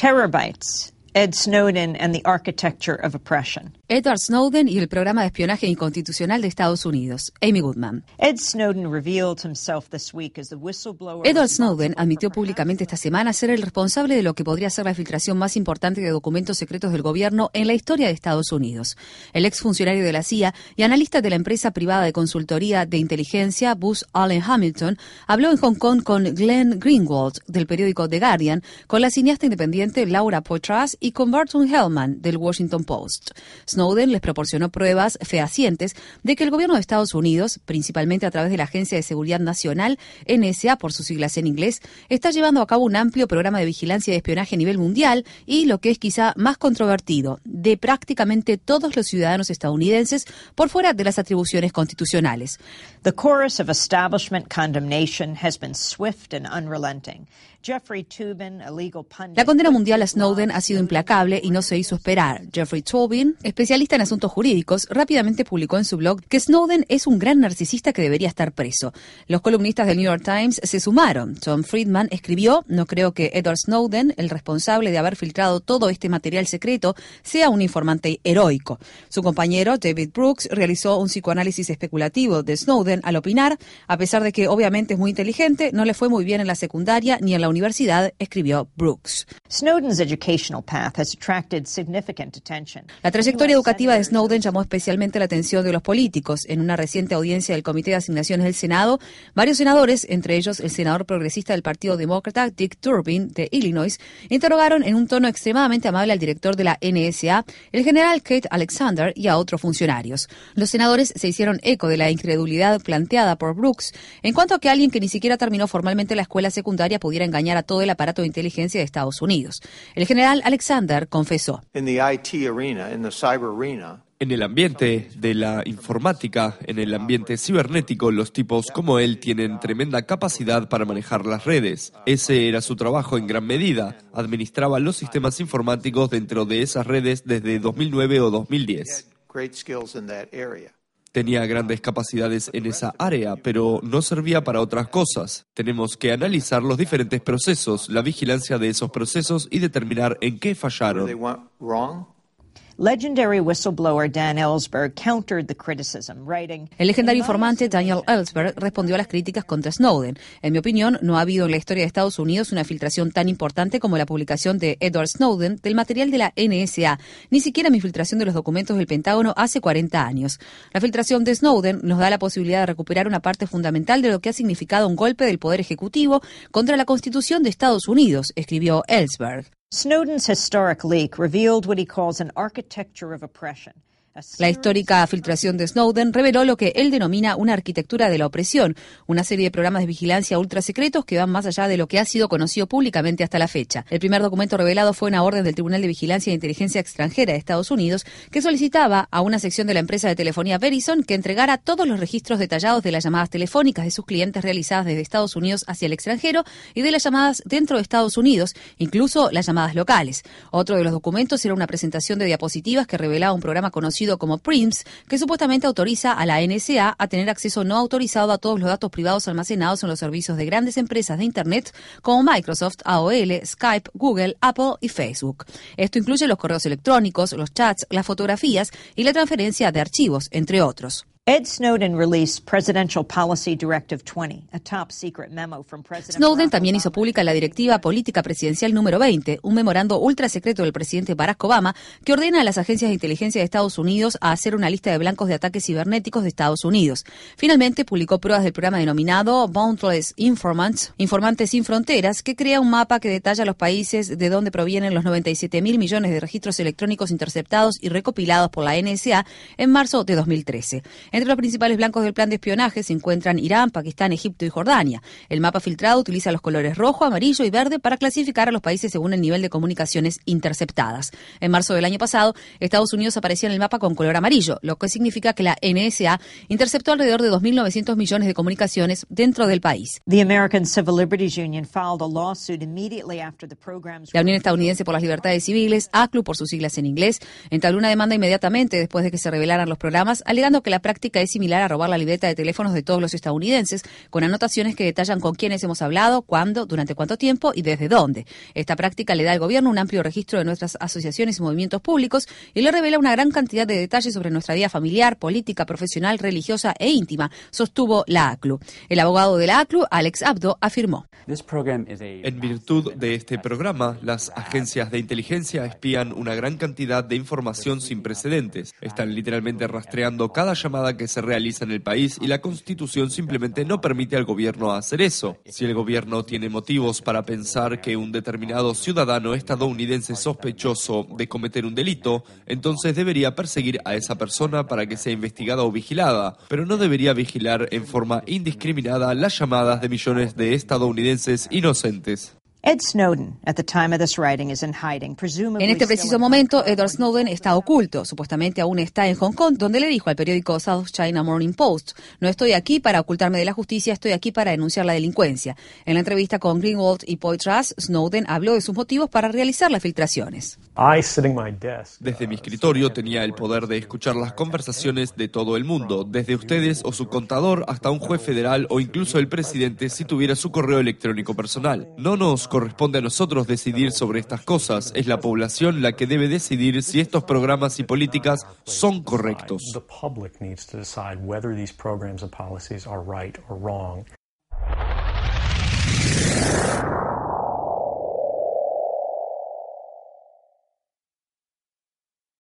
Terabytes Ed Snowden and the Architecture of Oppression. Edward Snowden y el programa de espionaje inconstitucional de Estados Unidos. Amy Goodman. Ed Snowden revealed himself this week as the whistleblower. Edward Snowden admitió públicamente esta semana ser el responsable de lo que podría ser la filtración más importante de documentos secretos del gobierno en la historia de Estados Unidos. El exfuncionario de la CIA y analista de la empresa privada de consultoría de inteligencia Booz Allen Hamilton habló en Hong Kong con Glenn Greenwald del periódico The Guardian, con la cineasta independiente Laura Poitras y con Barton Hellman del Washington Post. Snowden les proporcionó pruebas fehacientes de que el gobierno de Estados Unidos, principalmente a través de la Agencia de Seguridad Nacional, NSA por sus siglas en inglés, está llevando a cabo un amplio programa de vigilancia y espionaje a nivel mundial y, lo que es quizá más controvertido, de prácticamente todos los ciudadanos estadounidenses por fuera de las atribuciones constitucionales. The chorus of establishment condemnation has been swift and unrelenting. La condena mundial a Snowden ha sido implacable y no se hizo esperar. Jeffrey Tobin, especialista en asuntos jurídicos, rápidamente publicó en su blog que Snowden es un gran narcisista que debería estar preso. Los columnistas del New York Times se sumaron. Tom Friedman escribió, no creo que Edward Snowden, el responsable de haber filtrado todo este material secreto, sea un informante heroico. Su compañero David Brooks realizó un psicoanálisis especulativo de Snowden al opinar, a pesar de que obviamente es muy inteligente, no le fue muy bien en la secundaria ni en la universidad, escribió Brooks. La trayectoria educativa de Snowden llamó especialmente la atención de los políticos. En una reciente audiencia del Comité de Asignaciones del Senado, varios senadores, entre ellos el senador progresista del Partido Demócrata, Dick Durbin, de Illinois, interrogaron en un tono extremadamente amable al director de la NSA, el general Kate Alexander, y a otros funcionarios. Los senadores se hicieron eco de la incredulidad planteada por Brooks en cuanto a que alguien que ni siquiera terminó formalmente la escuela secundaria pudiera engañar a todo el aparato de inteligencia de Estados Unidos. El general Alexander confesó. En el ambiente de la informática, en el ambiente cibernético, los tipos como él tienen tremenda capacidad para manejar las redes. Ese era su trabajo en gran medida. Administraba los sistemas informáticos dentro de esas redes desde 2009 o 2010. Tenía grandes capacidades en esa área, pero no servía para otras cosas. Tenemos que analizar los diferentes procesos, la vigilancia de esos procesos y determinar en qué fallaron. El legendario informante Daniel Ellsberg respondió a las críticas contra Snowden. En mi opinión, no ha habido en la historia de Estados Unidos una filtración tan importante como la publicación de Edward Snowden del material de la NSA, ni siquiera mi filtración de los documentos del Pentágono hace 40 años. La filtración de Snowden nos da la posibilidad de recuperar una parte fundamental de lo que ha significado un golpe del Poder Ejecutivo contra la Constitución de Estados Unidos, escribió Ellsberg. Snowden's historic leak revealed what he calls an architecture of oppression. La histórica filtración de Snowden reveló lo que él denomina una arquitectura de la opresión, una serie de programas de vigilancia ultra secretos que van más allá de lo que ha sido conocido públicamente hasta la fecha. El primer documento revelado fue una orden del Tribunal de Vigilancia e Inteligencia Extranjera de Estados Unidos que solicitaba a una sección de la empresa de telefonía Verizon que entregara todos los registros detallados de las llamadas telefónicas de sus clientes realizadas desde Estados Unidos hacia el extranjero y de las llamadas dentro de Estados Unidos, incluso las llamadas locales. Otro de los documentos era una presentación de diapositivas que revelaba un programa conocido como PRIMS, que supuestamente autoriza a la NSA a tener acceso no autorizado a todos los datos privados almacenados en los servicios de grandes empresas de Internet como Microsoft, AOL, Skype, Google, Apple y Facebook. Esto incluye los correos electrónicos, los chats, las fotografías y la transferencia de archivos, entre otros. Ed Snowden released Presidential Policy Directive 20, a top secret memo from President Snowden también hizo pública la Directiva Política Presidencial número 20, un memorando ultra secreto del presidente Barack Obama que ordena a las agencias de inteligencia de Estados Unidos a hacer una lista de blancos de ataques cibernéticos de Estados Unidos. Finalmente publicó pruebas del programa denominado Boundless Informants, Informantes sin Fronteras, que crea un mapa que detalla los países de donde provienen los 97 mil millones de registros electrónicos interceptados y recopilados por la NSA en marzo de 2013. Entre los principales blancos del plan de espionaje se encuentran Irán, Pakistán, Egipto y Jordania. El mapa filtrado utiliza los colores rojo, amarillo y verde para clasificar a los países según el nivel de comunicaciones interceptadas. En marzo del año pasado, Estados Unidos aparecía en el mapa con color amarillo, lo que significa que la NSA interceptó alrededor de 2.900 millones de comunicaciones dentro del país. La Unión Estadounidense por las Libertades Civiles, ACLU por sus siglas en inglés, entabló una demanda inmediatamente después de que se revelaran los programas, alegando que la práctica práctica es similar a robar la libreta de teléfonos de todos los estadounidenses, con anotaciones que detallan con quiénes hemos hablado, cuándo, durante cuánto tiempo y desde dónde. Esta práctica le da al gobierno un amplio registro de nuestras asociaciones y movimientos públicos y le revela una gran cantidad de detalles sobre nuestra vida familiar, política, profesional, religiosa e íntima, sostuvo la ACLU. El abogado de la ACLU, Alex Abdo, afirmó. En virtud de este programa, las agencias de inteligencia espían una gran cantidad de información sin precedentes. Están literalmente rastreando cada llamada que se realiza en el país y la Constitución simplemente no permite al gobierno hacer eso. Si el gobierno tiene motivos para pensar que un determinado ciudadano estadounidense sospechoso de cometer un delito, entonces debería perseguir a esa persona para que sea investigada o vigilada, pero no debería vigilar en forma indiscriminada las llamadas de millones de estadounidenses inocentes. Ed Snowden, at the time of this writing, is in hiding, presumably En este preciso momento. Edward Snowden está oculto. Supuestamente aún está en Hong Kong, donde le dijo al periódico South China Morning Post, no estoy aquí para ocultarme de la justicia, estoy aquí para denunciar la delincuencia. En la entrevista con Greenwald y Poitras, Snowden habló de sus motivos para realizar las filtraciones. I sitting my desk. Desde mi escritorio tenía el poder de escuchar las conversaciones de todo el mundo, desde ustedes o su contador hasta un juez federal o incluso el presidente si tuviera su correo electrónico personal. No nos corresponde a nosotros decidir sobre estas cosas, es la población la que debe decidir si estos programas y políticas son correctos.